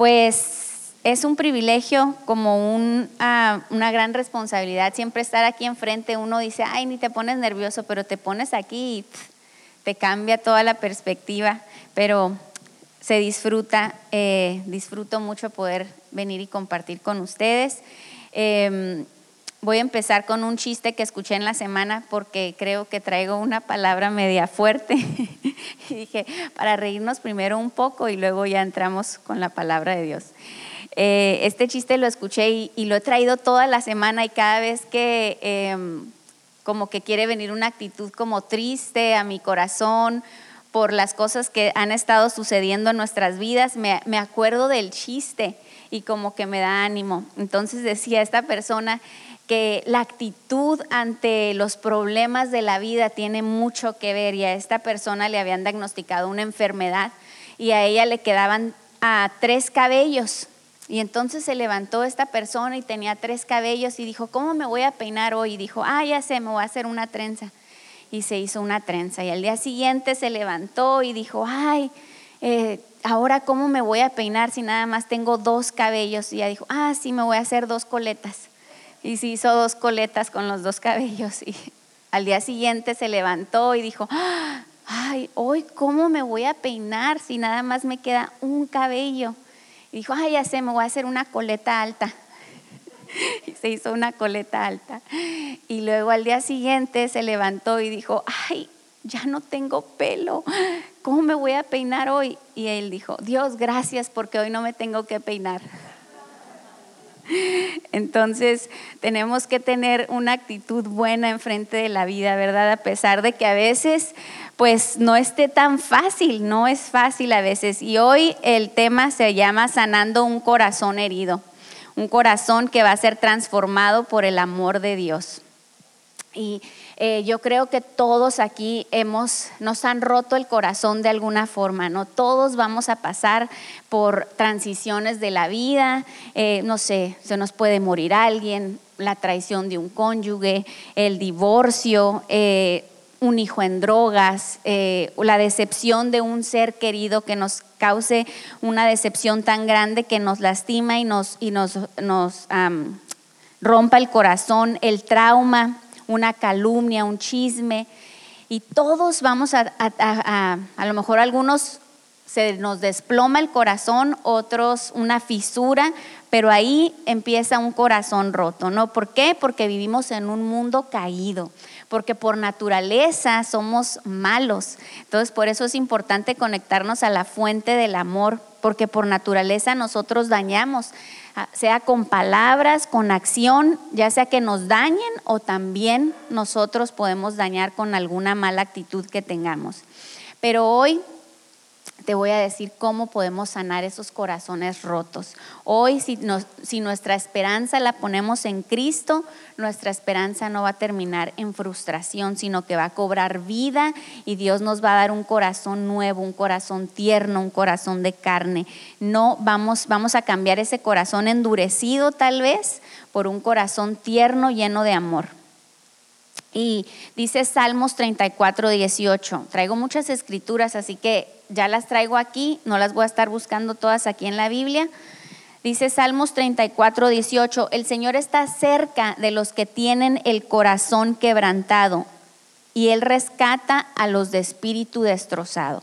pues es un privilegio, como ah, una gran responsabilidad, siempre estar aquí enfrente. Uno dice, ay, ni te pones nervioso, pero te pones aquí y te cambia toda la perspectiva. Pero se disfruta, eh, disfruto mucho poder venir y compartir con ustedes. Em, voy a empezar con un chiste que escuché en la semana porque creo que traigo una palabra media fuerte. y dije, para reírnos primero un poco y luego ya entramos con la palabra de Dios. Eh, este chiste lo escuché y, lo he traído toda la semana y cada vez que em, como que quiere venir una actitud como triste a mi corazón por las cosas que han estado sucediendo en nuestras vidas, me, me acuerdo del chiste y como que me da ánimo. Entonces decía esta persona que la actitud ante los problemas de la vida tiene mucho que ver y a esta persona le habían diagnosticado una enfermedad y a ella le quedaban a tres cabellos. Y entonces se levantó esta persona y tenía tres cabellos y dijo, ¿cómo me voy a peinar hoy? Y dijo, ah, ya sé, me voy a hacer una trenza y se hizo una trenza. Y al día siguiente se levantó y dijo, ay, eh, ahora cómo me voy a peinar si nada más tengo dos cabellos. Y ya dijo, ah, sí, me voy a hacer dos coletas. Y se hizo dos coletas con los dos cabellos. Y al día siguiente se levantó y dijo, ay, hoy cómo me voy a peinar si nada más me queda un cabello. Y dijo, ay, ya sé, me voy a hacer una coleta alta. y se hizo una coleta alta. Y luego al día siguiente se levantó y dijo, ay, ya no tengo pelo, ¿cómo me voy a peinar hoy? Y él dijo, Dios, gracias porque hoy no me tengo que peinar. Entonces tenemos que tener una actitud buena enfrente de la vida, ¿verdad? A pesar de que a veces pues no esté tan fácil, no es fácil a veces. Y hoy el tema se llama sanando un corazón herido un corazón que va a ser transformado por el amor de Dios. Y eh, yo creo que todos aquí hemos, nos han roto el corazón de alguna forma, ¿no? Todos vamos a pasar por transiciones de la vida, eh, no sé, se nos puede morir alguien, la traición de un cónyuge, el divorcio, eh, un hijo en drogas, la decepción de un ser querido que nos cause una decepción tan grande que nos lastima y nos, y nos, nos rompa el corazón, el trauma, una calumnia, un chisme. Y todos vamos a, a, a lo mejor algunos se nos desploma el corazón, otros una fisura, pero ahí empieza un corazón roto, ¿no? ¿Por qué? Porque vivimos en un mundo caído, porque por naturaleza somos malos. Entonces, por eso es importante conectarnos a la fuente del amor, porque por naturaleza nosotros dañamos, sea con palabras, con acción, ya sea que nos dañen o también nosotros podemos dañar con alguna mala actitud que tengamos. Pero hoy te voy a decir cómo podemos sanar esos corazones rotos. Hoy, si, si, nuestra esperanza la ponemos en Cristo, nuestra esperanza no va a terminar en frustración, sino que va a cobrar vida y Dios nos va a dar un corazón nuevo, un corazón tierno, un corazón de carne. No vamos, vamos a cambiar ese corazón endurecido tal vez por un corazón tierno lleno de amor. Y dice Salmos 34, 18. Traigo muchas escrituras, así que ya las traigo aquí, no las voy a estar buscando todas aquí en la Biblia. Dice Salmos 34, 18, el Señor está cerca de los que tienen el corazón quebrantado y Él rescata a los de espíritu destrozado.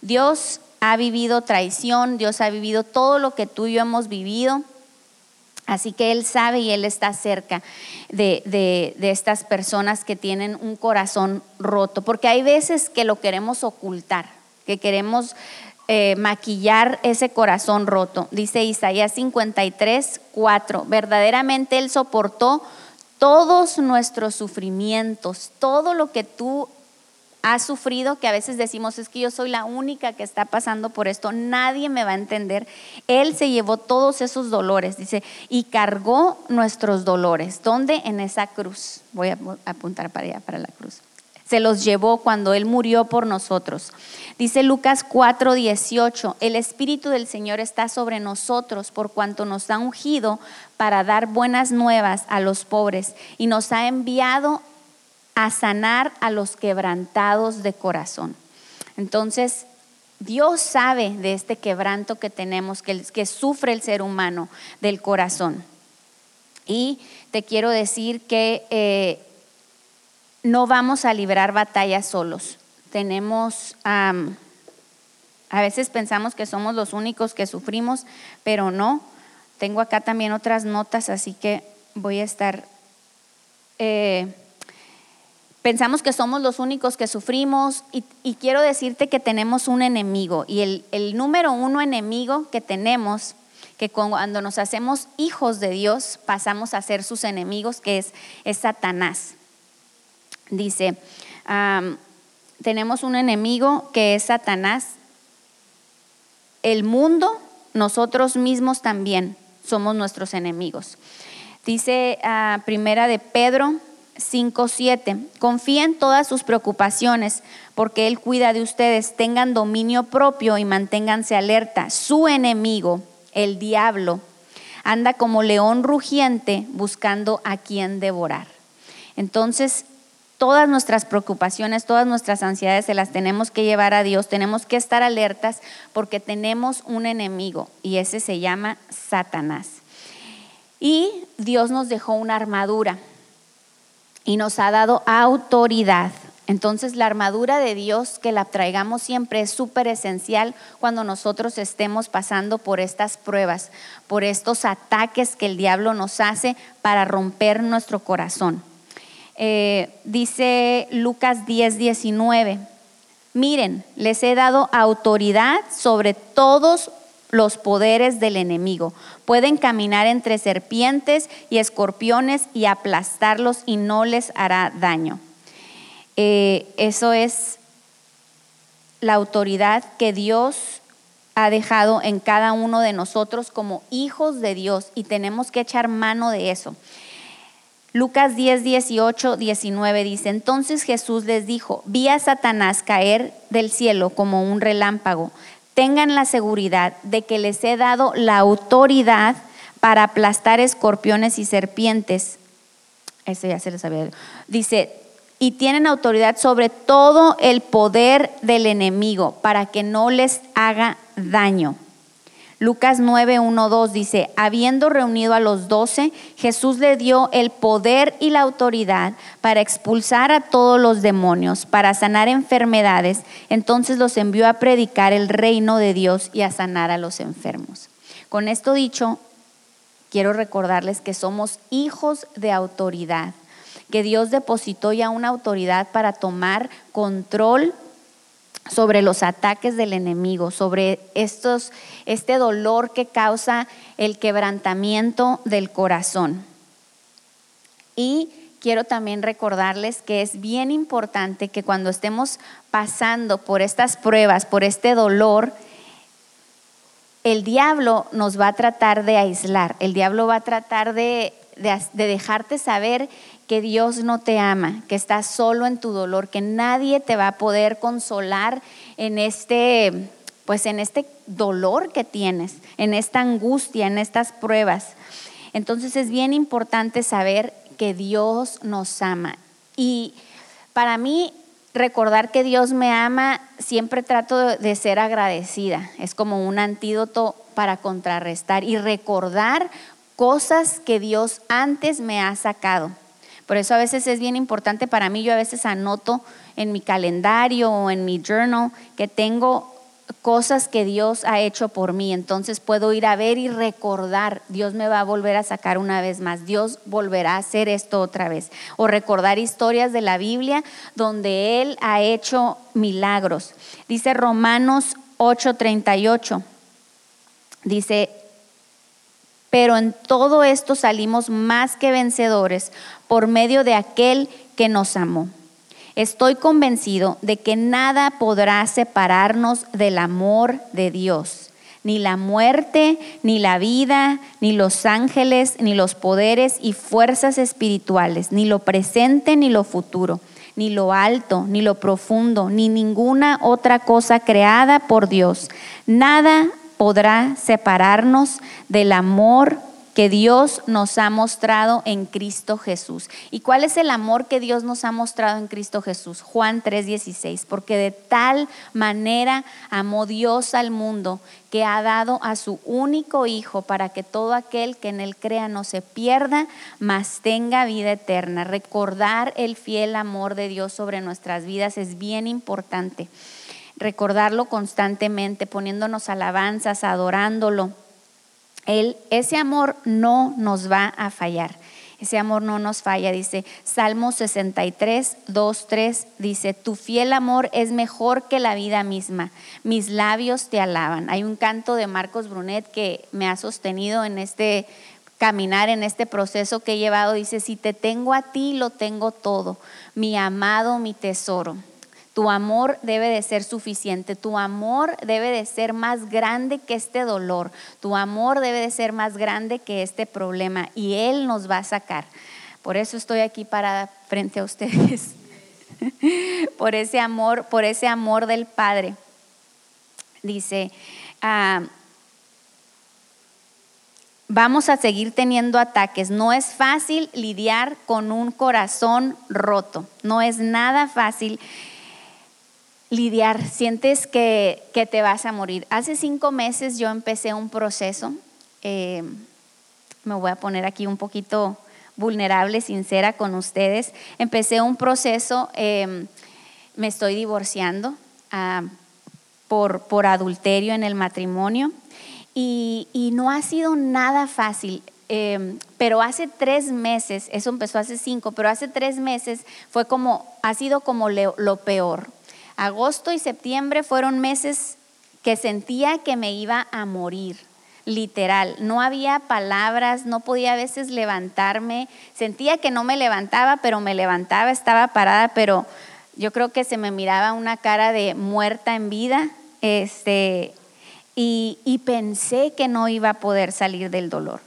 Dios ha vivido traición, Dios ha vivido todo lo que tú y yo hemos vivido. Así que Él sabe y Él está cerca de, de, estas personas que tienen un corazón roto, porque hay veces que lo queremos ocultar, que queremos eh, maquillar ese corazón roto. Dice Isaías 53, 4, verdaderamente Él soportó todos nuestros sufrimientos, todo lo que tú has sufrido, que a veces decimos, es que yo soy la única que está pasando por esto, nadie me va a entender. Él se llevó todos esos dolores, dice, y cargó nuestros dolores. ¿Dónde? En esa cruz. Voy a apuntar para allá, para la cruz. Se los llevó cuando Él murió por nosotros. Dice Lucas 4, 18, el Espíritu del Señor está sobre nosotros por cuanto nos ha ungido para dar buenas nuevas a los pobres y nos ha enviado a sanar a los quebrantados de corazón. Entonces, Dios sabe de este quebranto que tenemos, que, sufre el ser humano del corazón. Y te quiero decir que eh, no vamos a librar batallas solos. Tenemos, a veces pensamos que somos los únicos que sufrimos, pero no. Tengo acá también otras notas, así que voy a estar... Eh, pensamos que somos los únicos que sufrimos y, quiero decirte que tenemos un enemigo y el, número uno enemigo que tenemos que cuando nos hacemos hijos de Dios pasamos a ser sus enemigos, que es, es Satanás. Dice, tenemos un enemigo que es Satanás, el mundo, nosotros mismos también somos nuestros enemigos. Dice ah, primera de Pedro 5.7, confíen todas sus preocupaciones porque Él cuida de ustedes, tengan dominio propio y manténganse alerta. Su enemigo, el diablo, anda como león rugiente buscando a quien devorar. Entonces, todas nuestras preocupaciones, todas nuestras ansiedades se las tenemos que llevar a Dios, tenemos que estar alertas porque tenemos un enemigo y ese se llama Satanás. Y Dios nos dejó una armadura y nos ha dado autoridad entonces la armadura de Dios que la traigamos siempre es súper esencial cuando nosotros estemos pasando por estas pruebas, por estos ataques que el diablo nos hace para romper nuestro corazón. Eh, dice Lucas 10, 19, miren, les he dado autoridad sobre todos los poderes del enemigo. Pueden caminar entre serpientes y escorpiones y aplastarlos y no les hará daño. Eh, eso es la autoridad que Dios ha dejado en cada uno de nosotros como hijos de Dios y tenemos que echar mano de eso. Lucas 10, 18, 19 dice, entonces Jesús les dijo, vi a Satanás caer del cielo como un relámpago. Tengan la seguridad de que les he dado la autoridad para aplastar escorpiones y serpientes. Eso ya se les había. Dice, y tienen autoridad sobre todo el poder del enemigo para que no les haga daño. Lucas 9, 1, 2 dice, habiendo reunido a los doce, Jesús le dio el poder y la autoridad para expulsar a todos los demonios, para sanar enfermedades. Entonces los envió a predicar el reino de Dios y a sanar a los enfermos. Con esto dicho, quiero recordarles que somos hijos de autoridad que Dios depositó ya una autoridad para tomar control sobre los ataques del enemigo, sobre estos, este dolor que causa el quebrantamiento del corazón. Y quiero también recordarles que es bien importante que cuando estemos pasando por estas pruebas, por este dolor, el diablo nos va a tratar de aislar, el diablo va a tratar de, de dejarte saber que Dios no te ama, que estás solo en tu dolor, que nadie te va a poder consolar en este pues en este dolor que tienes, en esta angustia, en estas pruebas. Entonces es bien importante saber que Dios nos ama. Y para mí recordar que Dios me ama, siempre trato de ser agradecida. Es como un antídoto para contrarrestar y recordar cosas que Dios antes me ha sacado. Por eso a veces es bien importante para mí, yo a veces anoto en mi calendario o en mi journal que tengo cosas que Dios ha hecho por mí. Entonces puedo ir a ver y recordar, Dios me va a volver a sacar una vez más, Dios volverá a hacer esto otra vez. O recordar historias de la Biblia donde Él ha hecho milagros. Dice Romanos 8:38, dice, pero en todo esto salimos más que vencedores por medio de aquel que nos amó. Estoy convencido de que nada podrá separarnos del amor de Dios, ni la muerte, ni la vida, ni los ángeles, ni los poderes y fuerzas espirituales, ni lo presente, ni lo futuro, ni lo alto, ni lo profundo, ni ninguna otra cosa creada por Dios. Nada podrá separarnos del amor que Dios nos ha mostrado en Cristo Jesús. ¿Y cuál es el amor que Dios nos ha mostrado en Cristo Jesús? Juan 3:16, porque de tal manera amó Dios al mundo que ha dado a su único Hijo para que todo aquel que en él crea no se pierda, mas tenga vida eterna. Recordar el fiel amor de Dios sobre nuestras vidas es bien importante. Recordarlo constantemente, poniéndonos alabanzas, adorándolo él, ese amor no nos va a fallar. Ese amor no nos falla, dice Salmo 63, 2, 3, dice, tu fiel amor es mejor que la vida misma, mis labios te alaban. Hay un canto de Marcos Brunet que me ha sostenido en este caminar, en este proceso que he llevado, dice, si te tengo a ti, lo tengo todo, mi amado, mi tesoro. Tu amor debe de ser suficiente, tu amor debe de ser más grande que este dolor, tu amor debe de ser más grande que este problema y Él nos va a sacar. Por eso estoy aquí parada frente a ustedes, por ese amor, por ese amor del Padre. Dice, ah, vamos a seguir teniendo ataques. No es fácil lidiar con un corazón roto, no es nada fácil lidiar, sientes que, te vas a morir. Hace cinco meses yo empecé un proceso, eh, me voy a poner aquí un poquito vulnerable, sincera con ustedes. Empecé un proceso, eh, me estoy divorciando ah, por, por adulterio en el matrimonio y, no ha sido nada fácil. Eh, pero hace tres meses, eso empezó hace cinco, pero hace tres meses fue como, ha sido como lo peor Agosto y septiembre fueron meses que sentía que me iba a morir, literal. No había palabras, no podía a veces levantarme. Sentía que no me levantaba, pero me levantaba, estaba parada, pero yo creo que se me miraba una cara de muerta en vida. Este, y, y pensé que no iba a poder salir del dolor.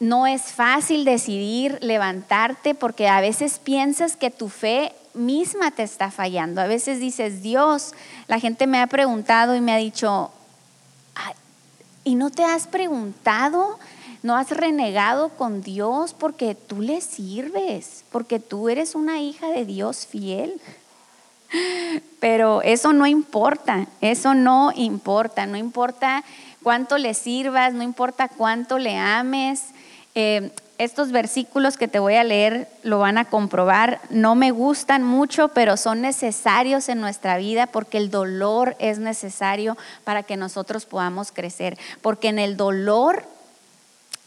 No es fácil decidir levantarte porque a veces piensas que tu fe misma te está fallando. A veces dices, Dios, la gente me ha preguntado y me ha dicho, ¿y no te has preguntado? ¿No has renegado con Dios porque tú le sirves? Porque tú eres una hija de Dios fiel. Pero eso no importa, eso no importa, no importa cuánto le sirvas, no importa cuánto le ames. Eh, estos versículos que te voy a leer lo van a comprobar. No me gustan mucho, pero son necesarios en nuestra vida porque el dolor es necesario para que nosotros podamos crecer. Porque en el dolor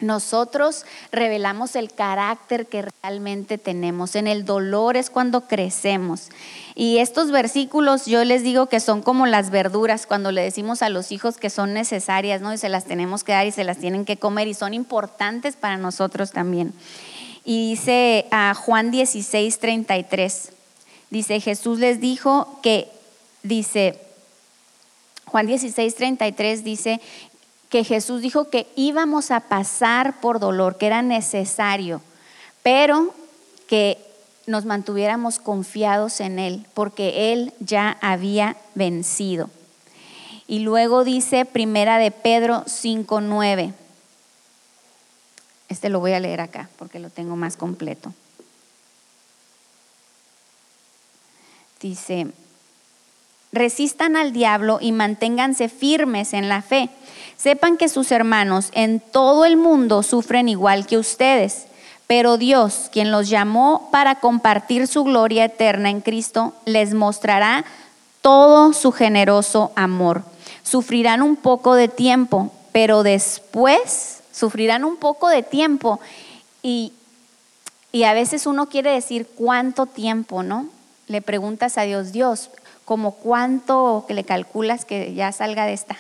nosotros revelamos el carácter que realmente tenemos. En el dolor es cuando crecemos. Y estos versículos yo les digo que son como las verduras cuando le decimos a los hijos que son necesarias, ¿no? Y se las tenemos que dar y se las tienen que comer y son importantes para nosotros también. Y dice a Juan 16, 33, dice, Jesús les dijo que, dice, Juan 16, 33 dice que Jesús dijo que íbamos a pasar por dolor, que era necesario, pero que nos mantuviéramos confiados en Él, porque Él ya había vencido. Y luego dice Primera de Pedro 5.9. Este lo voy a leer acá porque lo tengo más completo. Dice, resistan al diablo y manténganse firmes en la fe Sepan que sus hermanos en todo el mundo sufren igual que ustedes, pero Dios, quien los llamó para compartir su gloria eterna en Cristo, les mostrará todo su generoso amor. Sufrirán un poco de tiempo, pero después sufrirán un poco de tiempo y, y a veces uno quiere decir cuánto tiempo, ¿no? Le preguntas a Dios, Dios, como cuánto que le calculas que ya salga de esta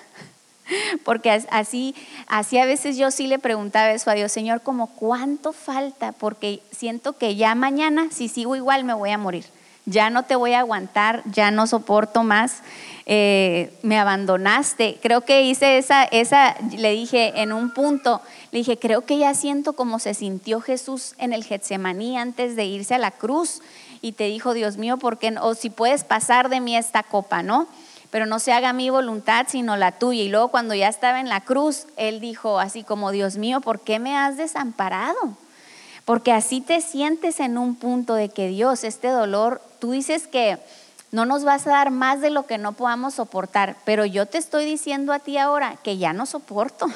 porque así, así a veces yo sí le preguntaba eso a Dios, Señor, como cuánto falta, porque siento que ya mañana, si sigo igual, me voy a morir. Ya no te voy a aguantar, ya no soporto más, eh, me abandonaste. Creo que hice esa, esa, le dije en un punto, le dije, creo que ya siento como se sintió Jesús en el Getsemaní antes de irse a la cruz y te dijo, Dios mío, ¿por qué? O si puedes pasar de mí esta copa, ¿no? pero no se haga mi voluntad, sino la tuya. Y luego cuando ya estaba en la cruz, Él dijo así como, Dios mío, ¿por qué me has desamparado? Porque así te sientes en un punto de que Dios, este dolor, tú dices que no nos vas a dar más de lo que no podamos soportar, pero yo te estoy diciendo a ti ahora que ya no soporto,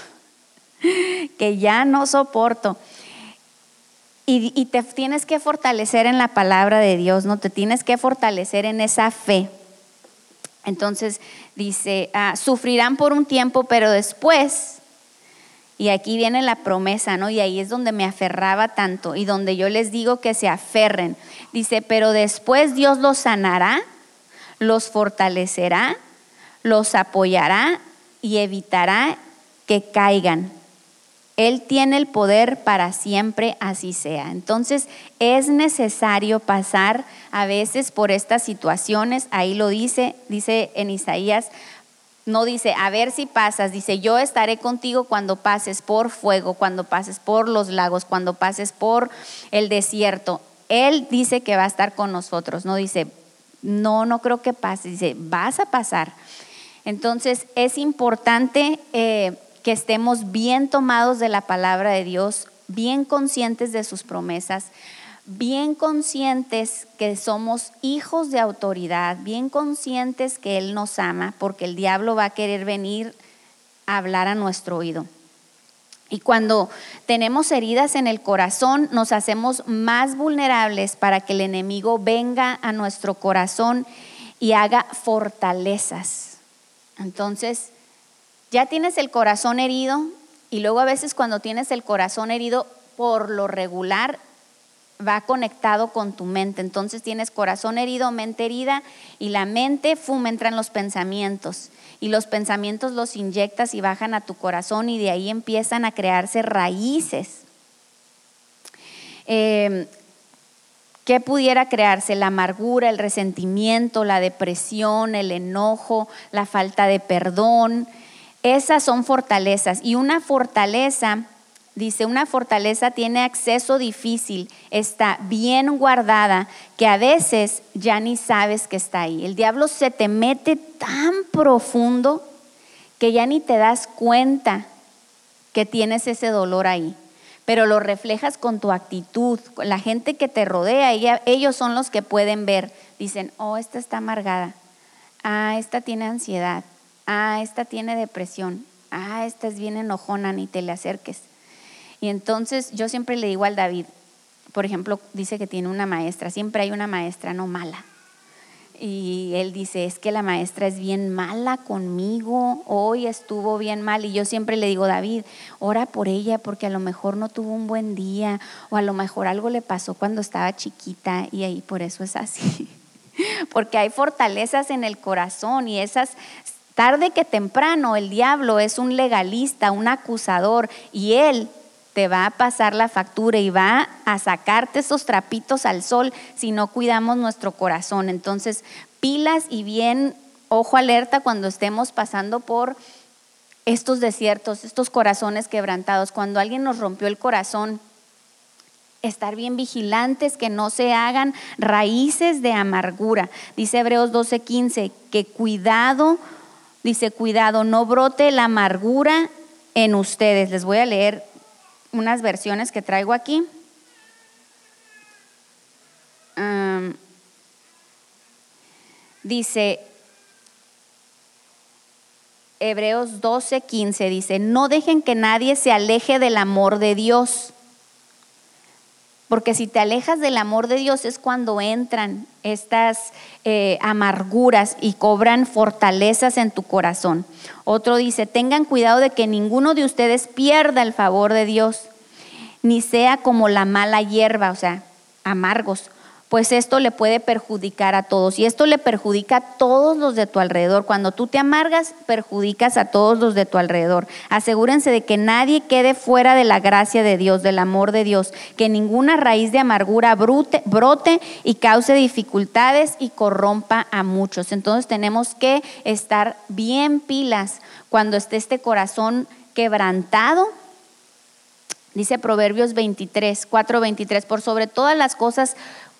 que ya no soporto. Y, te tienes que fortalecer en la palabra de Dios, ¿no? Te tienes que fortalecer en esa fe. Entonces dice, ah, sufrirán por un tiempo, pero después, y aquí viene la promesa, ¿no? Y ahí es donde me aferraba tanto y donde yo les digo que se aferren. Dice, pero después Dios los sanará, los fortalecerá, los apoyará y evitará que caigan. Él tiene el poder para siempre, así sea. Entonces es necesario pasar a veces por estas situaciones, ahí lo dice, dice en Isaías, no dice, a ver si pasas, dice, yo estaré contigo cuando pases por fuego, cuando pases por los lagos, cuando pases por el desierto. Él dice que va a estar con nosotros, no dice, no, no creo que pase, dice, vas a pasar. Entonces es importante eh, que estemos bien tomados de la palabra de Dios, bien conscientes de sus promesas, bien conscientes que somos hijos de autoridad, bien conscientes que Él nos ama, porque el diablo va a querer venir a hablar a nuestro oído. Y cuando tenemos heridas en el corazón, nos hacemos más vulnerables para que el enemigo venga a nuestro corazón y haga fortalezas. Entonces, ya tienes el corazón herido y luego a veces cuando tienes el corazón herido, por lo regular va conectado con tu mente. Entonces tienes corazón herido, mente herida y la mente, fuma entra en los pensamientos. Y los pensamientos los inyectas y bajan a tu corazón y de ahí empiezan a crearse raíces. Eh, ¿Qué pudiera crearse? La amargura, el resentimiento, la depresión, el enojo, la falta de perdón, esas son fortalezas. Y una fortaleza, dice, una fortaleza tiene acceso difícil, está bien guardada, que a veces ya ni sabes que está ahí. El diablo se te mete tan profundo que ya ni te das cuenta que tienes ese dolor ahí pero lo reflejas con tu actitud. La gente que te rodea, ellos son los que pueden ver. Dicen, oh, esta está amargada. Ah, esta tiene ansiedad ah, esta tiene depresión, ah, esta es bien enojona, ni te le acerques. Y entonces yo siempre le digo al David, por ejemplo, dice que tiene una maestra, siempre hay una maestra no mala. Y él dice, es que la maestra es bien mala conmigo, hoy estuvo bien mal. Y yo siempre le digo, David, ora por ella porque a lo mejor no tuvo un buen día o a lo mejor algo le pasó cuando estaba chiquita y ahí por eso es así. Porque hay fortalezas en el corazón y esas Tarde que temprano el diablo es un legalista, un acusador, y él te va a pasar la factura y va a sacarte esos trapitos al sol si no cuidamos nuestro corazón. Entonces, pilas y bien, ojo alerta cuando estemos pasando por estos desiertos, estos corazones quebrantados. Cuando alguien nos rompió el corazón, estar bien vigilantes, que no se hagan raíces de amargura. Dice Hebreos 12:15, que cuidado Dice, cuidado, no brote la amargura en ustedes. Les voy a leer unas versiones que traigo aquí. dice, Hebreos 12, 15 dice, no dejen que nadie se aleje del amor de Dios porque si te alejas del amor de Dios es cuando entran estas eh, amarguras y cobran fortalezas en tu corazón. Otro dice, tengan cuidado de que ninguno de ustedes pierda el favor de Dios, ni sea como la mala hierba, o sea, amargos, pues esto le puede perjudicar a todos. Y esto le perjudica a todos los de tu alrededor. Cuando tú te amargas, perjudicas a todos los de tu alrededor. Asegúrense de que nadie quede fuera de la gracia de Dios, del amor de Dios, que ninguna raíz de amargura brote y cause dificultades y corrompa a muchos. Entonces tenemos que estar bien pilas cuando esté este corazón quebrantado Dice Proverbios 23, 4, 23, por sobre todas las cosas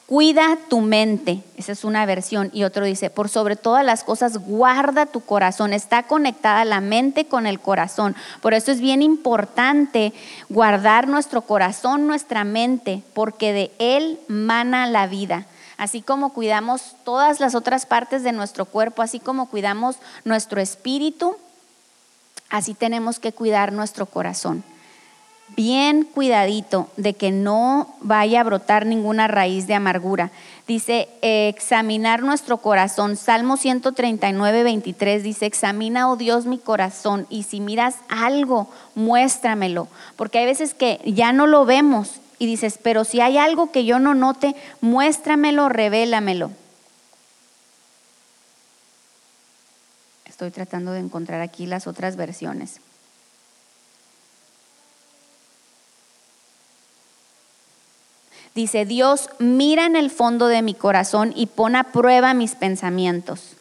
Cuida tu mente, esa es una versión, y otro dice, por sobre todas las cosas, guarda tu corazón, está conectada la mente con el corazón. Por eso es bien importante guardar nuestro corazón, nuestra mente, porque de él mana la vida. Así como cuidamos todas las otras partes de nuestro cuerpo, así como cuidamos nuestro espíritu, así tenemos que cuidar nuestro corazón bien cuidadito de que no vaya a brotar ninguna raíz de amargura. Dice, examinar nuestro corazón. Salmo 139, 23 dice, examina, oh Dios, mi corazón y si miras algo, muéstramelo. Porque hay veces que ya no lo vemos y dices, pero si hay algo que yo no note, muéstramelo, revélamelo. Estoy tratando de encontrar aquí las otras versiones. Dice, Dios, mira en el fondo de mi corazón y pon a prueba mis pensamientos.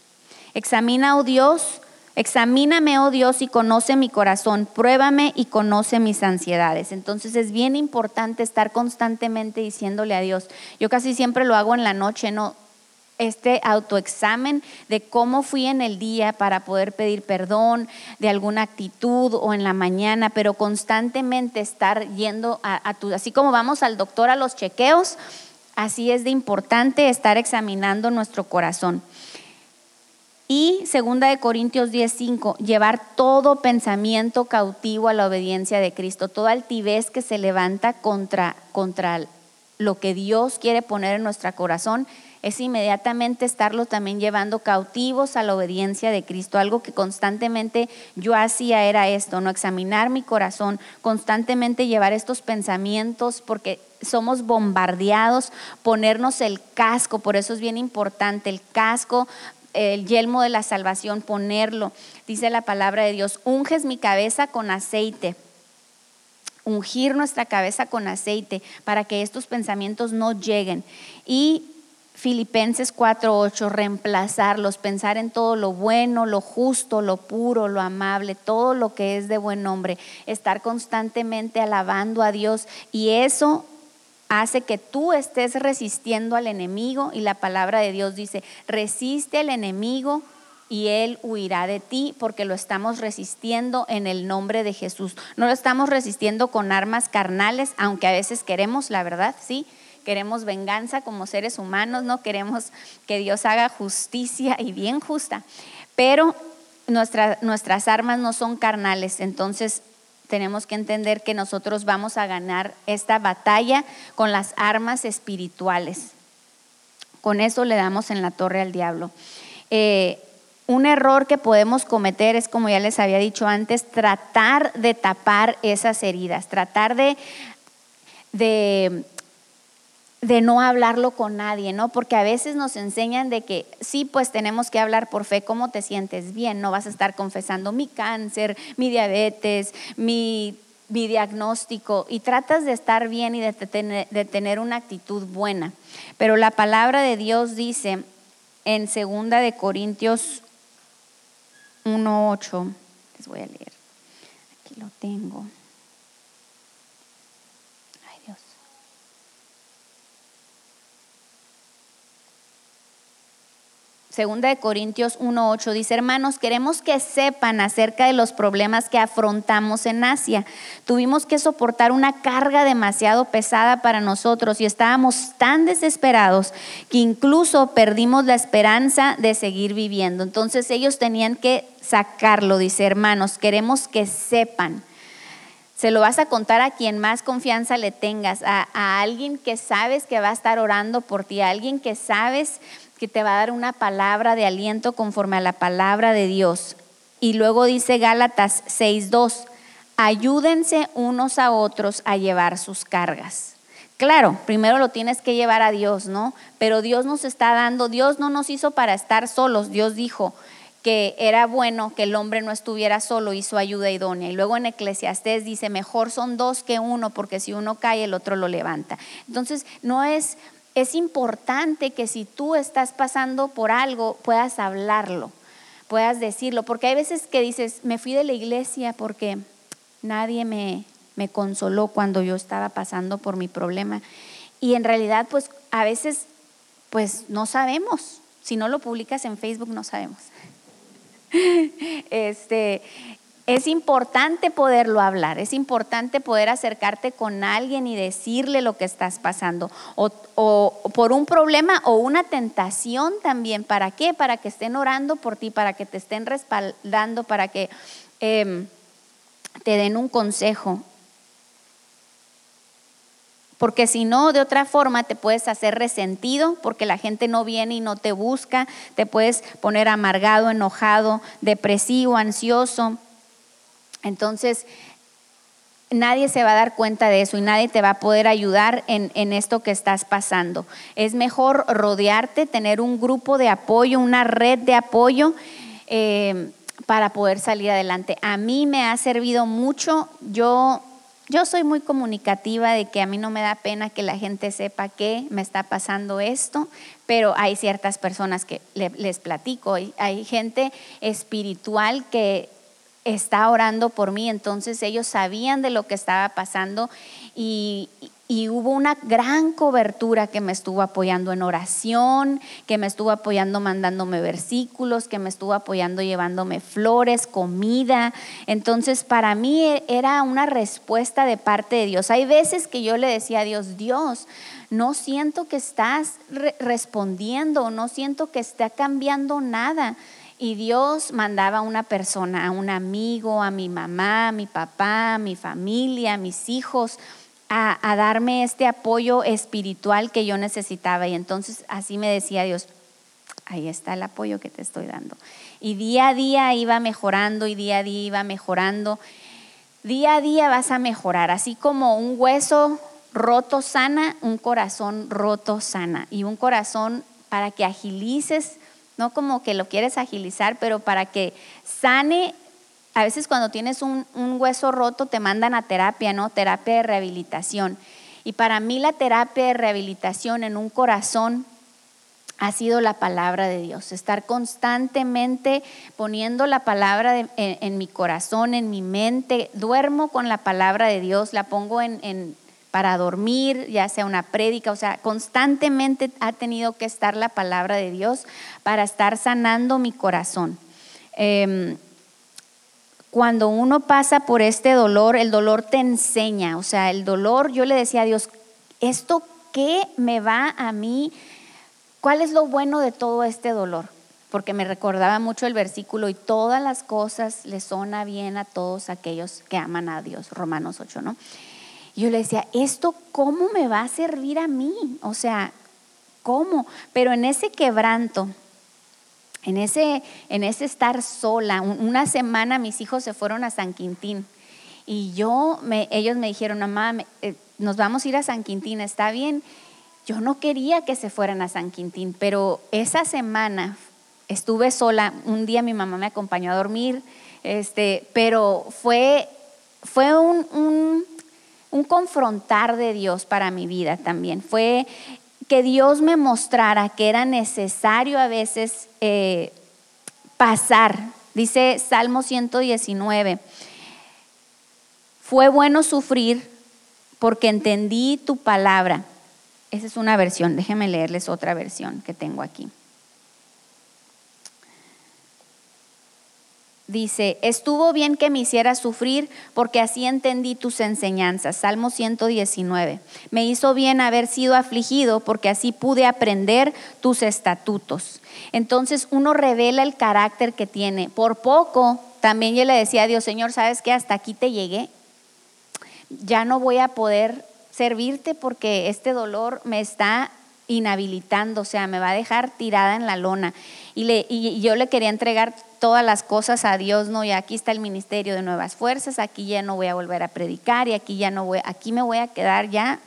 Examina, oh Dios, examíname, oh Dios, y conoce mi corazón, pruébame y conoce mis ansiedades. Entonces es bien importante estar constantemente diciéndole a Dios. Yo casi siempre lo hago en la noche, no, este autoexamen de cómo fui en el día para poder pedir perdón de alguna actitud o en la mañana, pero constantemente estar yendo a, tu, así como vamos al doctor a los chequeos, así es de importante estar examinando nuestro corazón. Y segunda de Corintios 10:5, llevar todo pensamiento cautivo a la obediencia de Cristo, toda altivez que se levanta contra contra lo que Dios quiere poner en nuestro corazón es inmediatamente estarlo también llevando cautivos a la obediencia de Cristo. Algo que constantemente yo hacía era esto, no examinar mi corazón, constantemente llevar estos pensamientos porque somos bombardeados, ponernos el casco, por eso es bien importante el casco el yelmo de la salvación, ponerlo. Dice la palabra de Dios, unges mi cabeza con aceite. Ungir nuestra cabeza con aceite para que estos pensamientos no lleguen. Y Filipenses 4:8, reemplazarlos, pensar en todo lo bueno, lo justo, lo puro, lo amable, todo lo que es de buen nombre, estar constantemente alabando a Dios y eso hace que tú estés resistiendo al enemigo y la palabra de Dios dice, resiste al enemigo y él huirá de ti porque lo estamos resistiendo en el nombre de Jesús. No lo estamos resistiendo con armas carnales, aunque a veces queremos, la verdad, sí, queremos venganza como seres humanos, no queremos que Dios haga justicia y bien justa, pero nuestras armas no son carnales, entonces tenemos que entender que nosotros vamos a ganar esta batalla con las armas espirituales. Con eso le damos en la torre al diablo. Eh, un error que podemos cometer es, como ya les había dicho antes, tratar de tapar esas heridas, tratar de, de de no hablarlo con nadie, ¿no? Porque a veces nos enseñan de que sí, pues tenemos que hablar por fe, ¿cómo te sientes bien? No vas a estar confesando mi cáncer, mi diabetes, mi, diagnóstico y tratas de estar bien y de tener, de tener una actitud buena. Pero la palabra de Dios dice en segunda de Corintios 1.8, les voy a leer, aquí lo tengo. Segunda de Corintios 1.8 dice, hermanos, queremos que sepan acerca de los problemas que afrontamos en Asia. Tuvimos que soportar una carga demasiado pesada para nosotros y estábamos tan desesperados que incluso perdimos la esperanza de seguir viviendo. Entonces ellos tenían que sacarlo, dice, hermanos, queremos que sepan. Se lo vas a contar a quien más confianza le tengas, a, a alguien que sabes que va a estar orando por ti, a alguien que sabes que te va a dar una palabra de aliento conforme a la palabra de Dios. Y luego dice Gálatas 6.2, ayúdense unos a otros a llevar sus cargas. Claro, primero lo tienes que llevar a Dios, ¿no? Pero Dios nos está dando, Dios no nos hizo para estar solos, Dios dijo que era bueno que el hombre no estuviera solo, hizo ayuda idónea. Y luego en Eclesiastés dice, mejor son dos que uno, porque si uno cae, el otro lo levanta. Entonces, no es es importante que si tú estás pasando por algo, puedas hablarlo, puedas decirlo, porque hay veces que dices, me fui de la iglesia porque nadie me, consoló cuando yo estaba pasando por mi problema. Y en realidad, pues a veces pues no sabemos. Si no lo publicas en Facebook, no sabemos. Este, es importante poderlo hablar, es importante poder acercarte con alguien y decirle lo que estás pasando, o, por un problema o una tentación también. ¿Para qué? Para que estén orando por ti, para que te estén respaldando, para que em, te den un consejo. Porque si no, de otra forma te puedes hacer resentido porque la gente no viene y no te busca, te puedes poner amargado, enojado, depresivo, ansioso. Entonces, nadie se va a dar cuenta de eso y nadie te va a poder ayudar en, esto que estás pasando. Es mejor rodearte, tener un grupo de apoyo, una red de apoyo eh, para poder salir adelante. A mí me ha servido mucho. Yo, yo soy muy comunicativa de que a mí no me da pena que la gente sepa que me está pasando esto, pero hay ciertas personas que les platico. Hay gente espiritual que está orando por mí, entonces ellos sabían de lo que estaba pasando y, hubo una gran cobertura que me estuvo apoyando en oración, que me estuvo apoyando mandándome versículos, que me estuvo apoyando llevándome flores, comida. Entonces para mí era una respuesta de parte de Dios. Hay veces que yo le decía a Dios, Dios, no siento que estás respondiendo, no siento que está cambiando nada. Y Dios mandaba a una persona, a un amigo, a mi mamá, a mi papá, a mi familia, a mis hijos, a, darme este apoyo espiritual que yo necesitaba. Y entonces así me decía Dios, ahí está el apoyo que te estoy dando. Y día a día iba mejorando y día a día iba mejorando. Día a día vas a mejorar, así como un hueso roto sana, un corazón roto sana. Y un corazón para que agilices no como que lo quieres agilizar, pero para que sane, a veces cuando tienes un, hueso roto te mandan a terapia, ¿no? Terapia de rehabilitación. Y para mí la terapia de rehabilitación en un corazón ha sido la palabra de Dios, estar constantemente poniendo la palabra en, mi corazón, en mi mente, duermo con la palabra de Dios, la pongo en, para dormir, ya sea una prédica, o sea, constantemente ha tenido que estar la palabra de Dios para estar sanando mi corazón. Em, cuando uno pasa por este dolor, el dolor te enseña, o sea, el dolor, yo le decía a Dios, ¿esto qué me va a mí? ¿Cuál es lo bueno de todo este dolor? Porque me recordaba mucho el versículo y todas las cosas le son a bien a todos aquellos que aman a Dios, Romanos 8, ¿no? Yo le decía, ¿esto cómo me va a servir a mí? O sea, ¿cómo? Pero en ese quebranto, en ese, en ese estar sola, una semana mis hijos se fueron a San Quintín y yo, me, ellos me dijeron, mamá, eh, nos vamos a ir a San Quintín, ¿está bien? Yo no quería que se fueran a San Quintín, pero esa semana estuve sola, un día mi mamá me acompañó a dormir, este, pero fue, fue un un confrontar de Dios para mi vida también. Fue que Dios me mostrara que era necesario a veces eh, pasar. Dice Salmo 119, fue bueno sufrir porque entendí tu palabra. Esa es una versión, déjenme leerles otra versión que tengo aquí. Dice, estuvo bien que me hicieras sufrir porque así entendí tus enseñanzas. Salmo 119. Me hizo bien haber sido afligido porque así pude aprender tus estatutos. Entonces uno revela el carácter que tiene. Por poco, también yo le decía a Dios, Señor, ¿sabes qué? Hasta aquí te llegué. Ya no voy a poder servirte porque este dolor me está inhabilitando, o sea, me va a dejar tirada en la lona. Y, le, y yo le quería entregar todas las cosas a Dios, ¿no? Y aquí está el ministerio de nuevas fuerzas, aquí ya no voy a volver a predicar y aquí ya no voy, aquí me voy a quedar ya.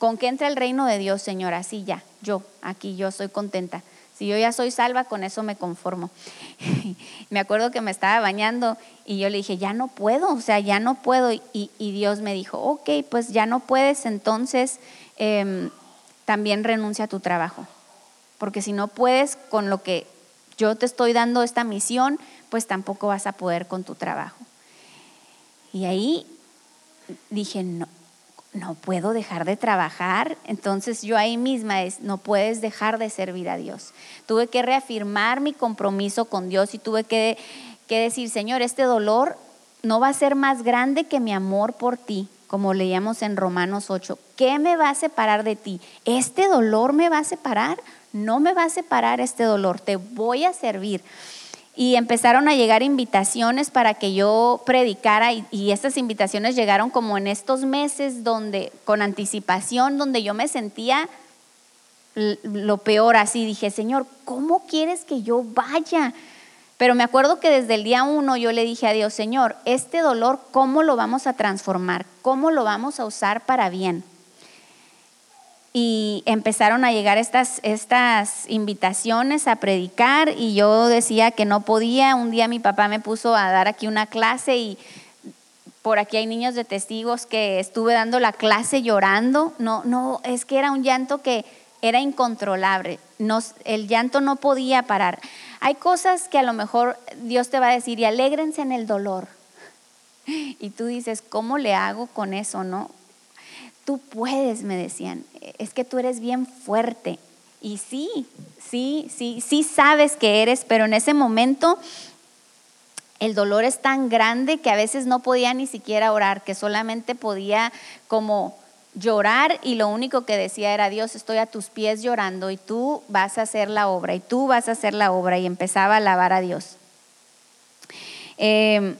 ¿Con que entre el reino de Dios, Señor? Así ya, yo, aquí yo soy contenta. Si yo ya soy salva, con eso me conformo. me acuerdo que me estaba bañando y yo le dije, ya no puedo, o sea, ya no puedo. Y, y Dios me dijo, ok, pues ya no puedes, entonces em, también renuncia a tu trabajo. Porque si no puedes con lo que yo te estoy dando esta misión, pues tampoco vas a poder con tu trabajo. Y ahí dije, no, no puedo dejar de trabajar. Entonces yo ahí misma es, no puedes dejar de servir a Dios. Tuve que reafirmar mi compromiso con Dios y tuve que, que decir, Señor, este dolor no va a ser más grande que mi amor por ti, como leíamos en Romanos 8. ¿Qué me va a separar de ti? ¿Este dolor me va a separar? No me va a separar este dolor, te voy a servir y empezaron a llegar invitaciones para que yo predicara y, estas invitaciones llegaron como en estos meses donde con anticipación donde yo me sentía lo peor así dije Señor cómo quieres que yo vaya pero me acuerdo que desde el día uno yo le dije a Dios Señor este dolor cómo lo vamos a transformar cómo lo vamos a usar para bien y empezaron a llegar estas, estas invitaciones a predicar y yo decía que no podía. Un día mi papá me puso a dar aquí una clase y por aquí hay niños de testigos que estuve dando la clase llorando. No, no, es que era un llanto que era incontrolable. el llanto no podía parar. Hay cosas que a lo mejor Dios te va a decir y alégrense en el dolor. Y tú dices, ¿cómo le hago con eso, no? tú puedes, me decían, es que tú eres bien fuerte. Y sí, sí, sí, sí sabes que eres, pero en ese momento el dolor es tan grande que a veces no podía ni siquiera orar, que solamente podía como llorar y lo único que decía era, Dios, estoy a tus pies llorando y tú vas a hacer la obra y tú vas a hacer la obra y empezaba a alabar a Dios. Eh,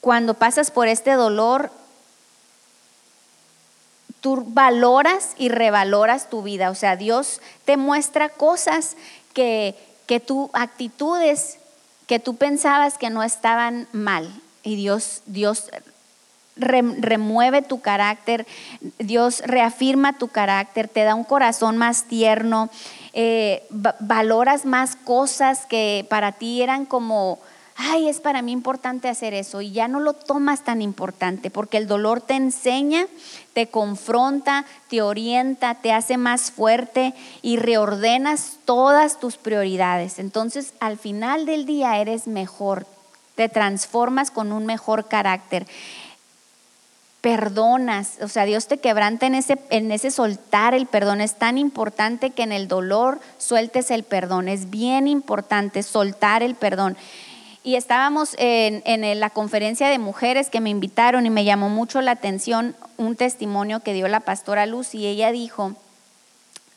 cuando pasas por este dolor, tú valoras y revaloras tu vida. O sea, Dios te muestra cosas que, que tú, actitudes que tú pensabas que no estaban mal. Y Dios, Dios remueve tu carácter, Dios reafirma tu carácter, te da un corazón más tierno, eh, valoras más cosas que para ti eran como ay, es para mí importante hacer eso y ya no lo tomas tan importante porque el dolor te enseña, te confronta, te orienta, te hace más fuerte y reordenas todas tus prioridades. Entonces, al final del día eres mejor, te transformas con un mejor carácter. Perdonas, o sea, Dios te quebranta en ese, en ese soltar el perdón. Es tan importante que en el dolor sueltes el perdón. Es bien importante soltar el perdón y estábamos en, la conferencia de mujeres que me invitaron y me llamó mucho la atención un testimonio que dio la pastora Luz y ella dijo,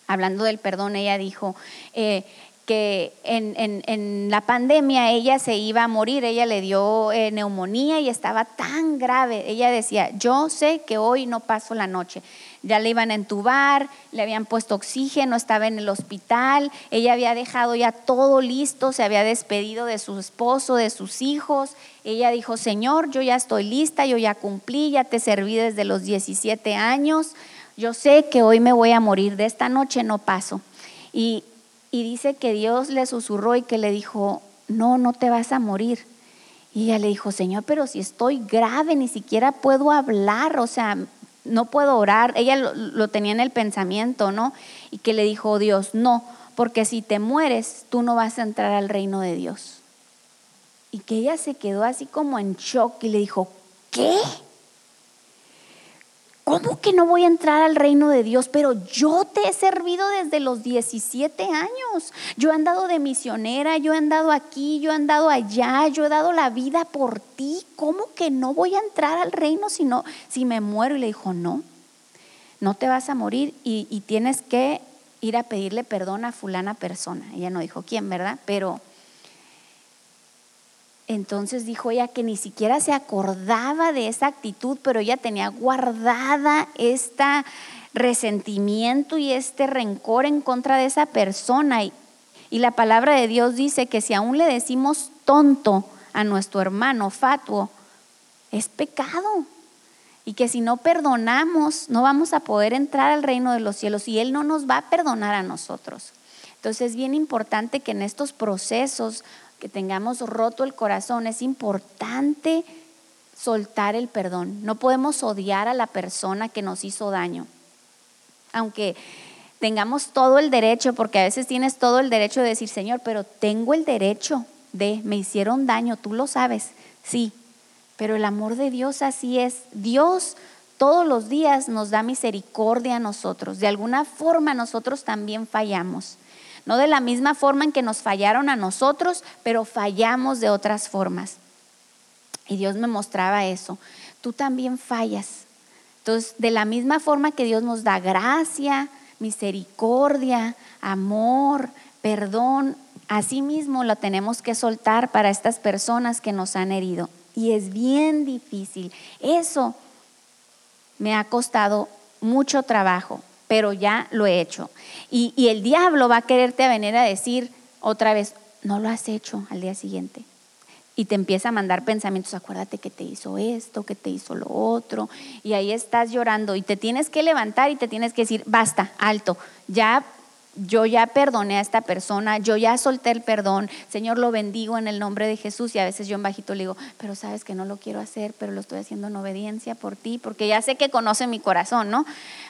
hablando del perdón, ella dijo eh, que en, la pandemia ella se iba a morir, ella le dio eh, neumonía y estaba tan grave. Ella decía, yo sé que hoy no paso la noche ya le iban a entubar, le habían puesto oxígeno, estaba en el hospital, ella había dejado ya todo listo, se había despedido de su esposo, de sus hijos. Ella dijo, Señor, yo ya estoy lista, yo ya cumplí, ya te serví desde los 17 años, yo sé que hoy me voy a morir, de esta noche no paso. Y, y dice que Dios le susurró y que le dijo, no, no te vas a morir. Y ella le dijo, Señor, pero si estoy grave, ni siquiera puedo hablar, o sea, no puedo orar. Ella lo, tenía en el pensamiento, ¿no? Y que le dijo Dios, no, porque si te mueres, tú no vas a entrar al reino de Dios. Y que ella se quedó así como en shock y le dijo, ¿qué? ¿Cómo que no voy a entrar al reino de Dios? Pero yo te he servido desde los 17 años. Yo he andado de misionera, yo he andado aquí, yo he andado allá, yo he dado la vida por ti. ¿Cómo que no voy a entrar al reino si, no, si me muero? Y le dijo, no, no te vas a morir y, y tienes que ir a pedirle perdón a fulana persona. Ella no dijo quién, ¿verdad? Pero entonces dijo ella que ni siquiera se acordaba de esa actitud, pero ella tenía guardada este resentimiento y este rencor en contra de esa persona. Y, la palabra de Dios dice que si aún le decimos tonto a nuestro hermano fatuo, es pecado. Y que si no perdonamos, no vamos a poder entrar al reino de los cielos y Él no nos va a perdonar a nosotros. Entonces es bien importante que en estos procesos que tengamos roto el corazón, es importante soltar el perdón. No podemos odiar a la persona que nos hizo daño. Aunque tengamos todo el derecho, porque a veces tienes todo el derecho de decir, Señor, pero tengo el derecho de, me hicieron daño, tú lo sabes, sí, Pero el amor de Dios así es. Dios todos los días nos da misericordia a nosotros. De alguna forma nosotros también fallamos. No de la misma forma en que nos fallaron a nosotros, pero fallamos de otras formas. Y Dios me mostraba eso. Tú también fallas. Entonces, de la misma forma que Dios nos da gracia, misericordia, amor, perdón, así mismo lo tenemos que soltar para estas personas que nos han herido. Y es bien difícil. Eso me ha costado mucho trabajo, pero ya lo he hecho. Y, el diablo va a quererte venir a decir otra vez, no lo has hecho al día siguiente. Y te empieza a mandar pensamientos, acuérdate que te hizo esto, que te hizo lo otro, y ahí estás llorando y te tienes que levantar y te tienes que decir, basta, alto, ya yo ya perdoné a esta persona, yo ya solté el perdón, Señor lo bendigo en el nombre de Jesús y a veces yo en bajito le digo, pero sabes que no lo quiero hacer, pero lo estoy haciendo en obediencia por ti, porque ya sé que conoce mi corazón, ¿no?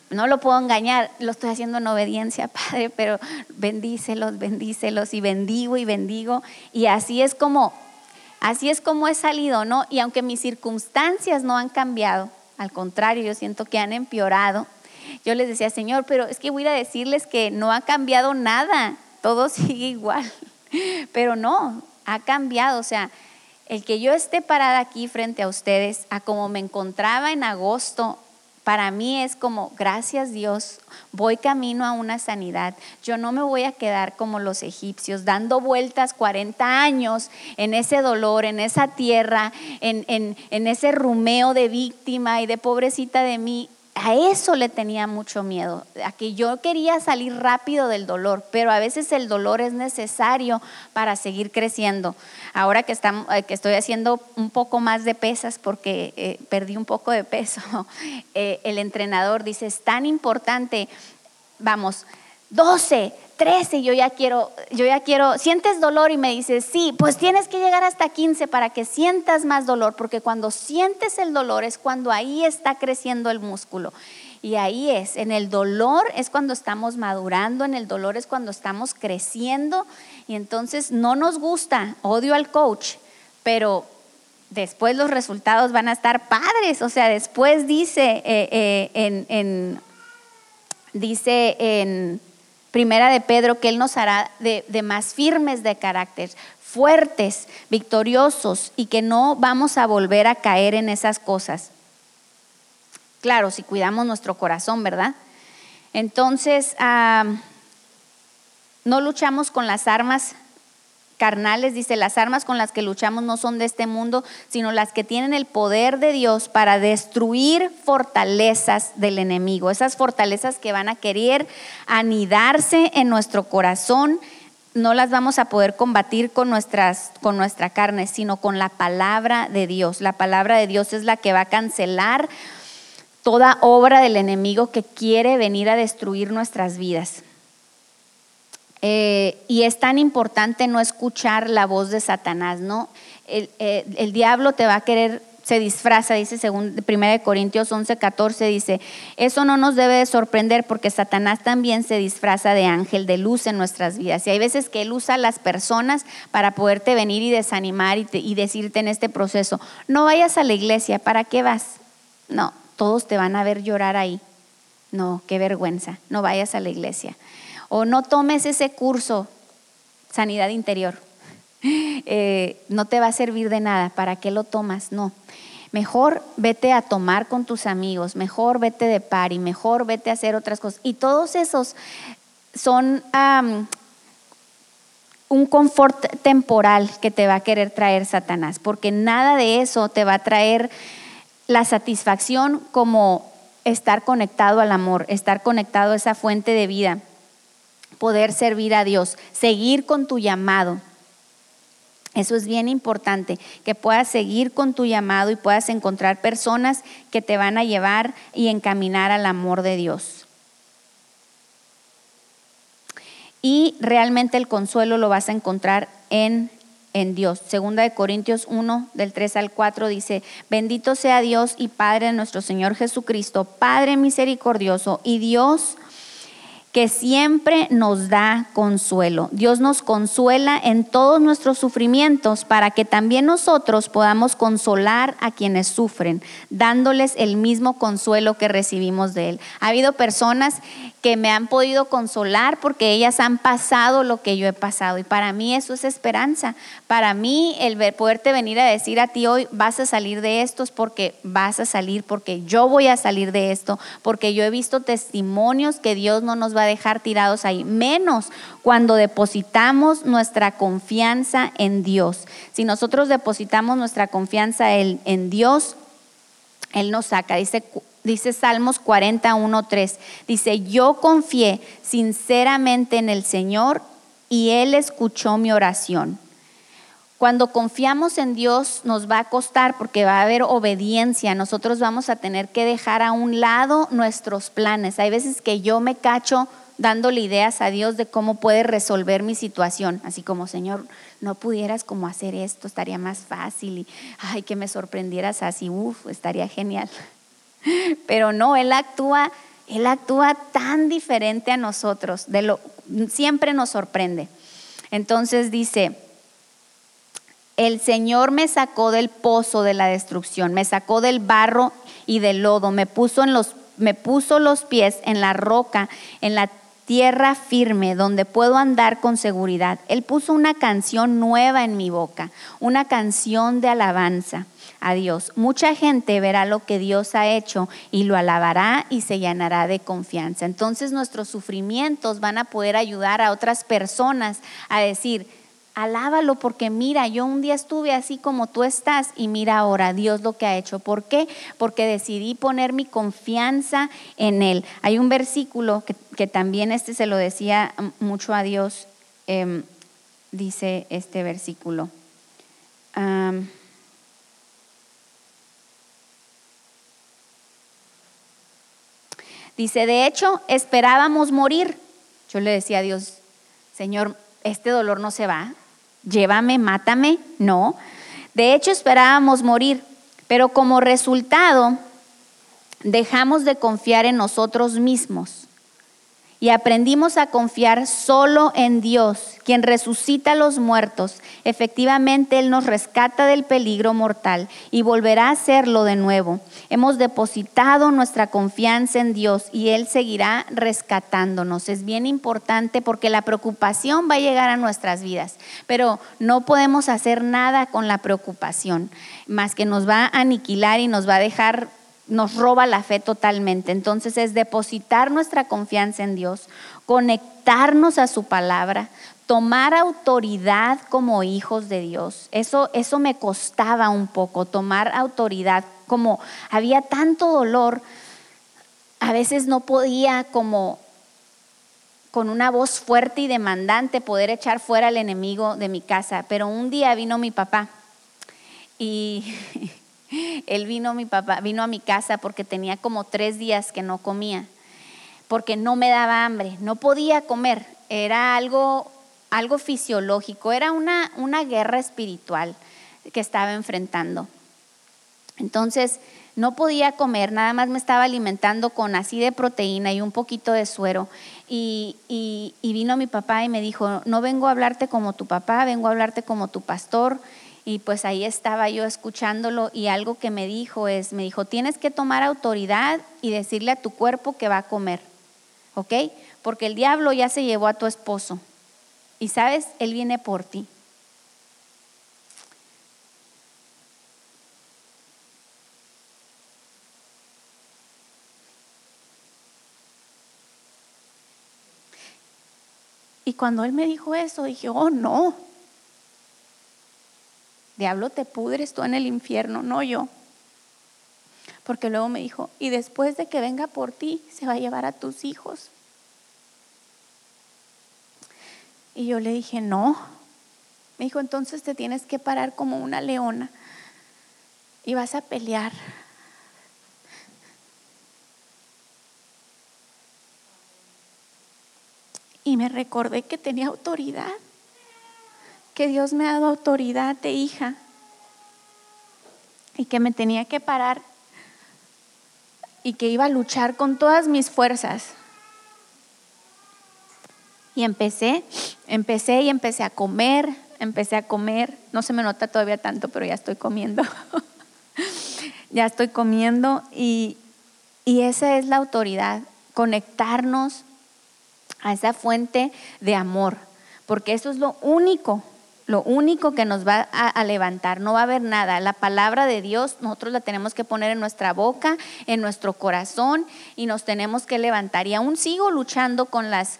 No lo puedo engañar, lo estoy haciendo en obediencia, Padre, pero bendícelos, bendícelos y bendigo y bendigo y así es como, así es como he salido, ¿no? Y aunque mis circunstancias no han cambiado, al contrario, yo siento que han empeorado, yo les decía, Señor, pero es que voy a decirles que no ha cambiado nada, todo sigue igual. Pero no, ha cambiado. O sea, el que yo esté parada aquí frente a ustedes, a como me encontraba en agosto, para mí es como, gracias Dios, voy camino a una sanidad. Yo no me voy a quedar como los egipcios, dando vueltas 40 años en ese dolor, en esa tierra, en, en, en ese rumeo de víctima y de pobrecita de mí a eso le tenía mucho miedo, a que yo quería salir rápido del dolor, pero a veces el dolor es necesario para seguir creciendo. Ahora que, eh, estoy haciendo un poco más de pesas porque eh, perdí un poco de peso, eh, el entrenador dice, es tan importante, vamos, 12, 13, yo ya quiero, yo ya quiero, sientes dolor y me dices, sí, pues tienes que llegar hasta 15 para que sientas más dolor, porque cuando sientes el dolor es cuando ahí está creciendo el músculo. Y ahí es, en el dolor es cuando estamos madurando, en el dolor es cuando estamos creciendo y entonces no nos gusta, odio al coach, pero después los resultados van a estar padres, o sea, después dice eh, eh, en, dice en Primera de Pedro, que Él nos hará de, más firmes de carácter, fuertes, victoriosos y que no vamos a volver a caer en esas cosas. Claro, si cuidamos nuestro corazón, ¿verdad? Entonces, no luchamos con las armas carnales, dice, las armas con las que luchamos no son de este mundo, sino las que tienen el poder de Dios para destruir fortalezas del enemigo, esas fortalezas que van a querer anidarse en nuestro corazón, no las vamos a poder combatir con, nuestras, con nuestra carne, sino con la palabra de Dios. La palabra de Dios es la que va a cancelar toda obra del enemigo que quiere venir a destruir nuestras vidas. Eh, y es tan importante no escuchar la voz de Satanás, ¿no? El, eh, diablo te va a querer se disfraza, dice según 1 Corintios 11, 14, dice, eso no nos debe de sorprender porque Satanás también se disfraza de ángel de luz en nuestras vidas. Y hay veces que él usa a las personas para poderte venir y desanimar y, y decirte en este proceso, no vayas a la iglesia, ¿para qué vas? No, todos te van a ver llorar ahí. No, qué vergüenza, no vayas a la iglesia o no tomes ese curso, sanidad interior. Eh, no te va a servir de nada, ¿para qué lo tomas? No. Mejor vete a tomar con tus amigos, mejor vete de party, mejor vete a hacer otras cosas. Y todos esos son un confort temporal que te va a querer traer Satanás, porque nada de eso te va a traer la satisfacción como estar conectado al amor, estar conectado a esa fuente de vida poder servir a Dios, seguir con tu llamado. Eso es bien importante, que puedas seguir con tu llamado y puedas encontrar personas que te van a llevar y encaminar al amor de Dios. Y realmente el consuelo lo vas a encontrar en, en Dios. Segunda de Corintios 1, del 3 al 4 dice, bendito sea Dios y Padre de nuestro Señor Jesucristo, Padre misericordioso y Dios que siempre nos da consuelo. Dios nos consuela en todos nuestros sufrimientos para que también nosotros podamos consolar a quienes sufren, dándoles el mismo consuelo que recibimos de Él. Ha habido personas que me han podido consolar porque ellas han pasado lo que yo he pasado y para mí eso es esperanza. Para mí el poderte venir a decir a ti hoy vas a salir de esto es porque vas a salir, porque yo voy a salir de esto, porque yo he visto testimonios que Dios no nos va dejar tirados ahí, menos cuando depositamos nuestra confianza en Dios. Si nosotros depositamos nuestra confianza en, en Dios, Él nos saca. Dice, dice Salmos 41.3, dice, yo confié sinceramente en el Señor y Él escuchó mi oración. Cuando confiamos en Dios nos va a costar porque va a haber obediencia. Nosotros vamos a tener que dejar a un lado nuestros planes. Hay veces que yo me cacho dándole ideas a Dios de cómo puede resolver mi situación, así como, Señor, no pudieras como hacer esto, estaría más fácil y, ay, que me sorprendieras así, uff, estaría genial. Pero no, Él actúa, Él actúa tan diferente a nosotros, siempre nos sorprende. Entonces dice, el Señor me sacó del pozo de la destrucción, me sacó del barro y del lodo, me puso, los, los pies en la roca, en la tierra firme donde puedo andar con seguridad. Él puso una canción nueva en mi boca, una canción de alabanza a Dios. Mucha gente verá lo que Dios ha hecho y lo alabará y se llenará de confianza. Entonces nuestros sufrimientos van a poder ayudar a otras personas a decir, Alábalo porque mira, yo un día estuve así como tú estás y mira ahora Dios lo que ha hecho. ¿Por qué? Porque decidí poner mi confianza en Él. Hay un versículo que, también este se lo decía mucho a Dios, em, dice este versículo. dice, de hecho, esperábamos morir. Yo le decía a Dios, Señor, este dolor no se va, llévame, mátame, no. De hecho, esperábamos morir, pero como resultado dejamos de confiar en nosotros mismos y aprendimos a confiar solo en Dios, quien resucita a los muertos. Efectivamente, Él nos rescata del peligro mortal y volverá a hacerlo de nuevo. Hemos depositado nuestra confianza en Dios y Él seguirá rescatándonos. Es bien importante porque la preocupación va a llegar a nuestras vidas, pero no podemos hacer nada con la preocupación, más que nos va a aniquilar y nos va a dejar nos roba la fe totalmente. Entonces es depositar nuestra confianza en Dios, conectarnos a su palabra, tomar autoridad como hijos de Dios. Eso, eso me costaba un poco, tomar autoridad. Como había tanto dolor, a veces no podía como con una voz fuerte y demandante poder echar fuera al enemigo de mi casa. Pero un día vino mi papá y Él vino, mi papá, vino a mi casa porque tenía como tres días que no comía, porque no me daba hambre, no podía comer, era algo, algo fisiológico, era una, una guerra espiritual que estaba enfrentando. Entonces, no podía comer, nada más me estaba alimentando con así de proteína y un poquito de suero. Y, y, vino mi papá y me dijo, no vengo a hablarte como tu papá, vengo a hablarte como tu pastor y pues ahí estaba yo escuchándolo y algo que me dijo es, me dijo, tienes que tomar autoridad y decirle a tu cuerpo que va a comer, ¿ok? Porque el diablo ya se llevó a tu esposo y sabes, él viene por ti. Y cuando él me dijo eso, dije, oh no, Diablo, te pudres tú en el infierno, no yo. Porque luego me dijo, y después de que venga por ti, se va a llevar a tus hijos. Y yo le dije, no. Me dijo, entonces te tienes que parar como una leona y vas a pelear. Y me recordé que tenía autoridad que Dios me ha dado autoridad de hija y que me tenía que parar y que iba a luchar con todas mis fuerzas Y empecé, empecé y empecé a comer, empecé a comer. No se me nota todavía tanto, pero ya estoy comiendo. ya estoy comiendo y, y esa es la autoridad, conectarnos a esa fuente de amor, porque eso es lo único, lo único que nos va a, levantar, no va a haber nada. La palabra de Dios nosotros la tenemos que poner en nuestra boca, en nuestro corazón y nos tenemos que levantar. Y aún sigo luchando con las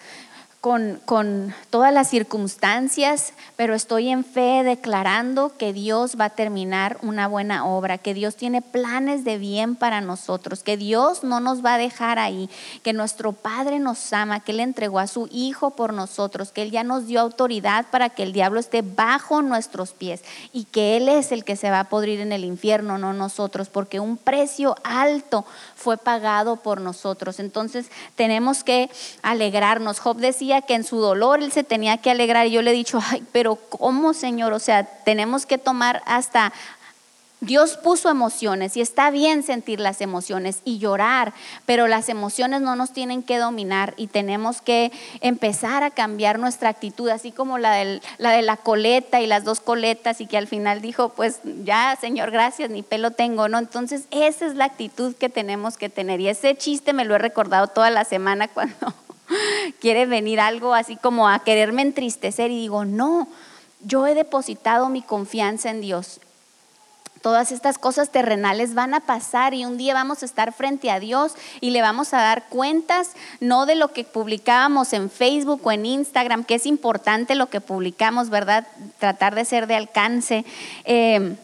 con, todas las circunstancias, pero estoy en fe declarando que Dios va a terminar una buena obra, que Dios tiene planes de bien para nosotros, que Dios no nos va a dejar ahí, que nuestro Padre nos ama, que Él entregó a su Hijo por nosotros, que Él ya nos dio autoridad para que el diablo esté bajo nuestros pies y que Él es el que se va a podrir en el infierno, no nosotros, porque un precio alto fue pagado por nosotros. Entonces tenemos que alegrarnos. Job decía, que en su dolor él se tenía que alegrar y yo le he dicho, ay, pero ¿cómo Señor? O sea, tenemos que tomar hasta Dios puso emociones y está bien sentir las emociones y llorar, pero las emociones no nos tienen que dominar y tenemos que empezar a cambiar nuestra actitud, así como la, la de la coleta y las dos coletas y que al final dijo, pues ya, Señor, gracias, ni pelo tengo, ¿no? Entonces, esa es la actitud que tenemos que tener y ese chiste me lo he recordado toda la semana cuando quiere venir algo así como a quererme entristecer y digo, no, yo he depositado mi confianza en Dios. Todas estas cosas terrenales van a pasar y un día vamos a estar frente a Dios y le vamos a dar cuentas, no de lo que publicábamos en Facebook o en Instagram, que es importante lo que publicamos, ¿verdad? Tratar de ser de alcance. Eh,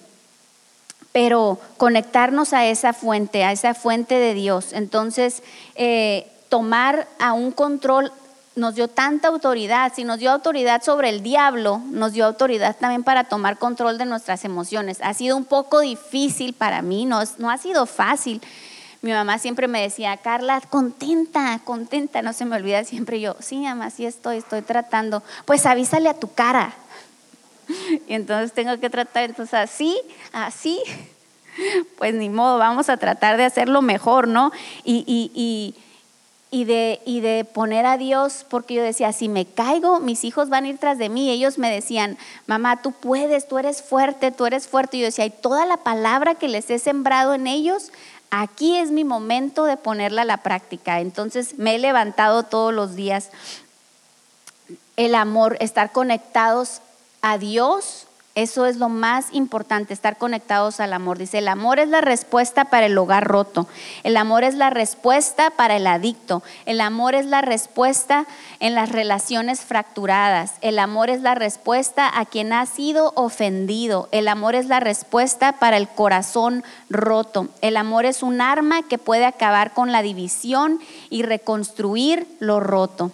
pero conectarnos a esa fuente, a esa fuente de Dios. Entonces, eh, tomar a un control nos dio tanta autoridad, si nos dio autoridad sobre el diablo, nos dio autoridad también para tomar control de nuestras emociones. Ha sido un poco difícil para mí, no, ha sido fácil. Mi mamá siempre me decía, Carla, contenta, contenta, no se me olvida siempre yo, sí, mamá, sí estoy, estoy tratando. Pues avísale a tu cara. Y entonces tengo que tratar, entonces así, así, pues ni modo, vamos a tratar de hacerlo mejor, ¿no? y, y y de, y de poner a Dios, porque yo decía, si me caigo, mis hijos van a ir tras de mí. Ellos me decían, mamá, tú puedes, tú eres fuerte, tú eres fuerte. Y yo decía, y toda la palabra que les he sembrado en ellos, aquí es mi momento de ponerla a la práctica. Entonces me he levantado todos los días. El amor, estar conectados a Dios eso es lo más importante, estar conectados al amor. Dice, el amor es la respuesta para el hogar roto. El amor es la respuesta para el adicto. El amor es la respuesta en las relaciones fracturadas. El amor es la respuesta a quien ha sido ofendido. El amor es la respuesta para el corazón roto. El amor es un arma que puede acabar con la división y reconstruir lo roto.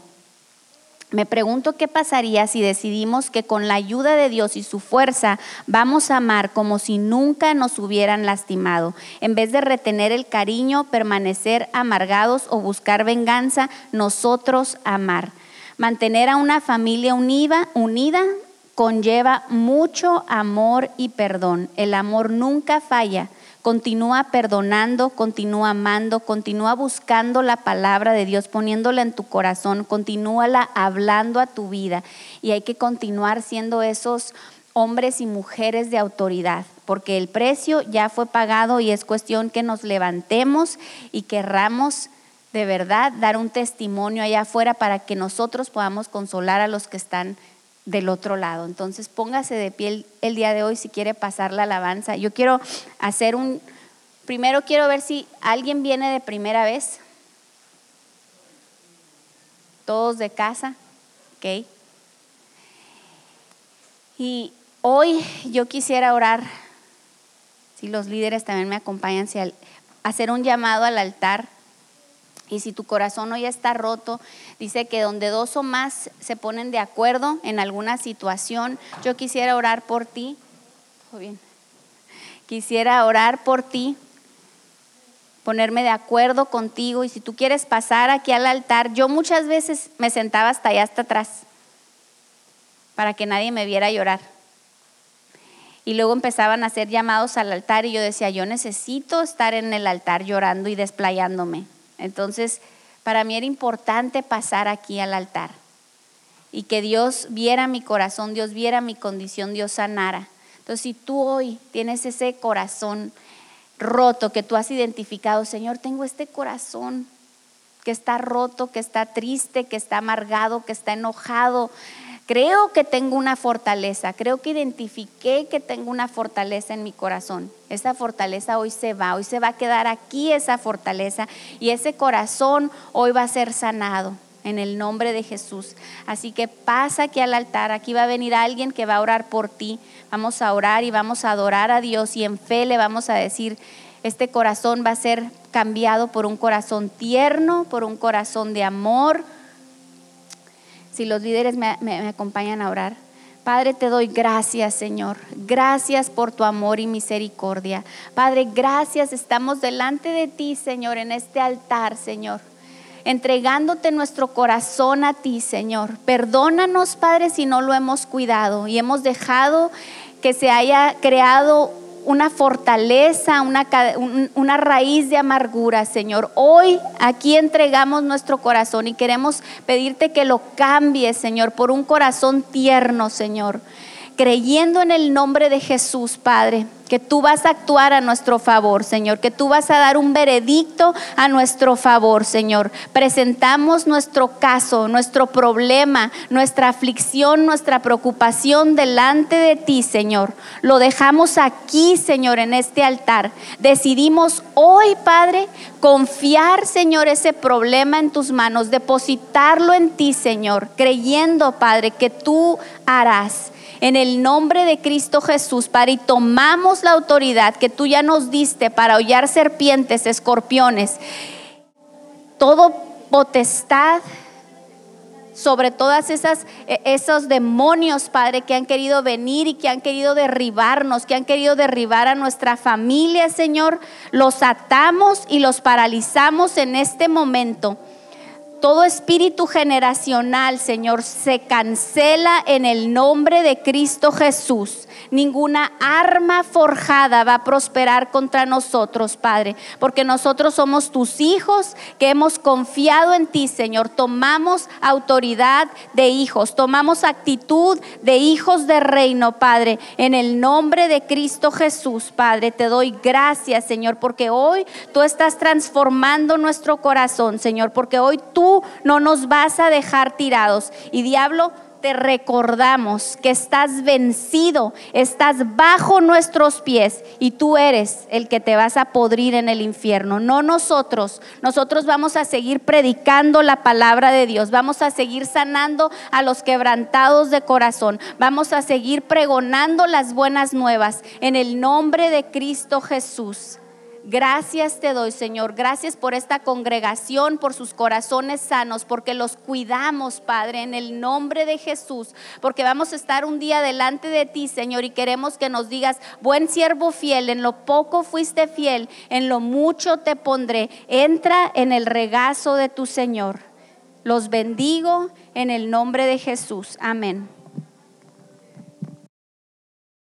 Me pregunto qué pasaría si decidimos que con la ayuda de Dios y su fuerza vamos a amar como si nunca nos hubieran lastimado, en vez de retener el cariño, permanecer amargados o buscar venganza, nosotros amar. Mantener a una familia unida, conlleva mucho amor y perdón. El amor nunca falla Continúa perdonando, continúa amando, continúa buscando la palabra de Dios, poniéndola en tu corazón, continúala hablando a tu vida. Y hay que continuar siendo esos hombres y mujeres de autoridad, porque el precio ya fue pagado y es cuestión que nos levantemos y querramos de verdad dar un testimonio allá afuera para que nosotros podamos consolar a los que están del otro lado. Entonces póngase de pie el, día de hoy si quiere pasar la alabanza. Yo quiero hacer un, primero quiero ver si alguien viene de primera vez. Todos de casa, ¿ok? Y hoy yo quisiera orar, si los líderes también me acompañan, si hacer un llamado al altar y si tu corazón hoy está roto, dice que donde dos o más se ponen de acuerdo en alguna situación, yo quisiera orar por ti. bien. Quisiera orar por ti, ponerme de acuerdo contigo y si tú quieres pasar aquí al altar, yo muchas veces me sentaba hasta allá hasta atrás para que nadie me viera llorar. Y luego empezaban a hacer llamados al altar y yo decía, yo necesito estar en el altar llorando y desplayándome. Entonces, para mí era importante pasar aquí al altar. y que Dios viera mi corazón, Dios viera mi condición, Dios sanara. Entonces, si tú hoy tienes ese corazón roto que tú has identificado, Señor, tengo este corazón que está roto, que está triste, que está amargado, que está enojado. Creo que tengo una fortaleza, creo que identifiqué que tengo una fortaleza en mi corazón. Esa fortaleza hoy se va, hoy se va a quedar aquí esa fortaleza y ese corazón hoy va a ser sanado en el nombre de Jesús. Así que pasa aquí al altar, aquí va a venir alguien que va a orar por ti. Vamos a orar y vamos a adorar a Dios y en fe le vamos a decir, este corazón va a ser cambiado por un corazón tierno, por un corazón de amor. Si los líderes me, me acompañan a orar. Padre, te doy gracias, Señor. Gracias por tu amor y misericordia. Padre, gracias. Estamos delante de ti, Señor, en este altar, Señor entregándote nuestro corazón a ti, Señor. Perdónanos, Padre, si no lo hemos cuidado y hemos dejado que se haya creado una fortaleza, una, una, raíz de amargura, Señor. Hoy aquí entregamos nuestro corazón y queremos pedirte que lo cambies, Señor, por un corazón tierno, Señor. Creyendo en el nombre de Jesús, Padre que tú vas a actuar a nuestro favor, Señor, que tú vas a dar un veredicto a nuestro favor, Señor. Presentamos nuestro caso, nuestro problema, nuestra aflicción, nuestra preocupación delante de ti, Señor. Lo dejamos aquí, Señor, en este altar. Decidimos hoy, Padre, confiar, Señor, ese problema en tus manos, depositarlo en ti, Señor, creyendo, Padre, que tú harás en el nombre de Cristo Jesús, Padre, y tomamos la autoridad que tú ya nos diste para hollar serpientes, escorpiones, todo potestad sobre todas esas e, esos demonios, Padre, que han querido venir y que han querido derribarnos, que han querido derribar a nuestra familia, Señor, los atamos y los paralizamos en este momento todo espíritu generacional, Señor, se cancela en el nombre de Cristo Jesús. Ninguna arma forjada va a prosperar contra nosotros, Padre, porque nosotros somos tus hijos que hemos confiado en ti, Señor. Tomamos autoridad de hijos, tomamos actitud de hijos de reino, Padre, en el nombre de Cristo Jesús, Padre. Te doy gracias, Señor, porque hoy tú estás transformando nuestro corazón, Señor, porque hoy no nos vas a dejar tirados. Y diablo, te recordamos que estás vencido, estás bajo nuestros pies y tú eres el que te vas a podrir en el infierno, no nosotros. Nosotros vamos a seguir predicando la palabra de Dios, vamos a seguir sanando a los quebrantados de corazón, vamos a seguir pregonando las buenas nuevas en el nombre de Cristo Jesús. Gracias te doy, Señor. Gracias por esta congregación, por sus corazones sanos, porque los cuidamos, Padre, en el nombre de Jesús, porque vamos a estar un día delante de ti, Señor, y queremos que nos digas, buen siervo fiel, en lo poco fuiste fiel, en lo mucho te pondré. Entra en el regazo de tu Señor. Los bendigo en el nombre de Jesús. Amén.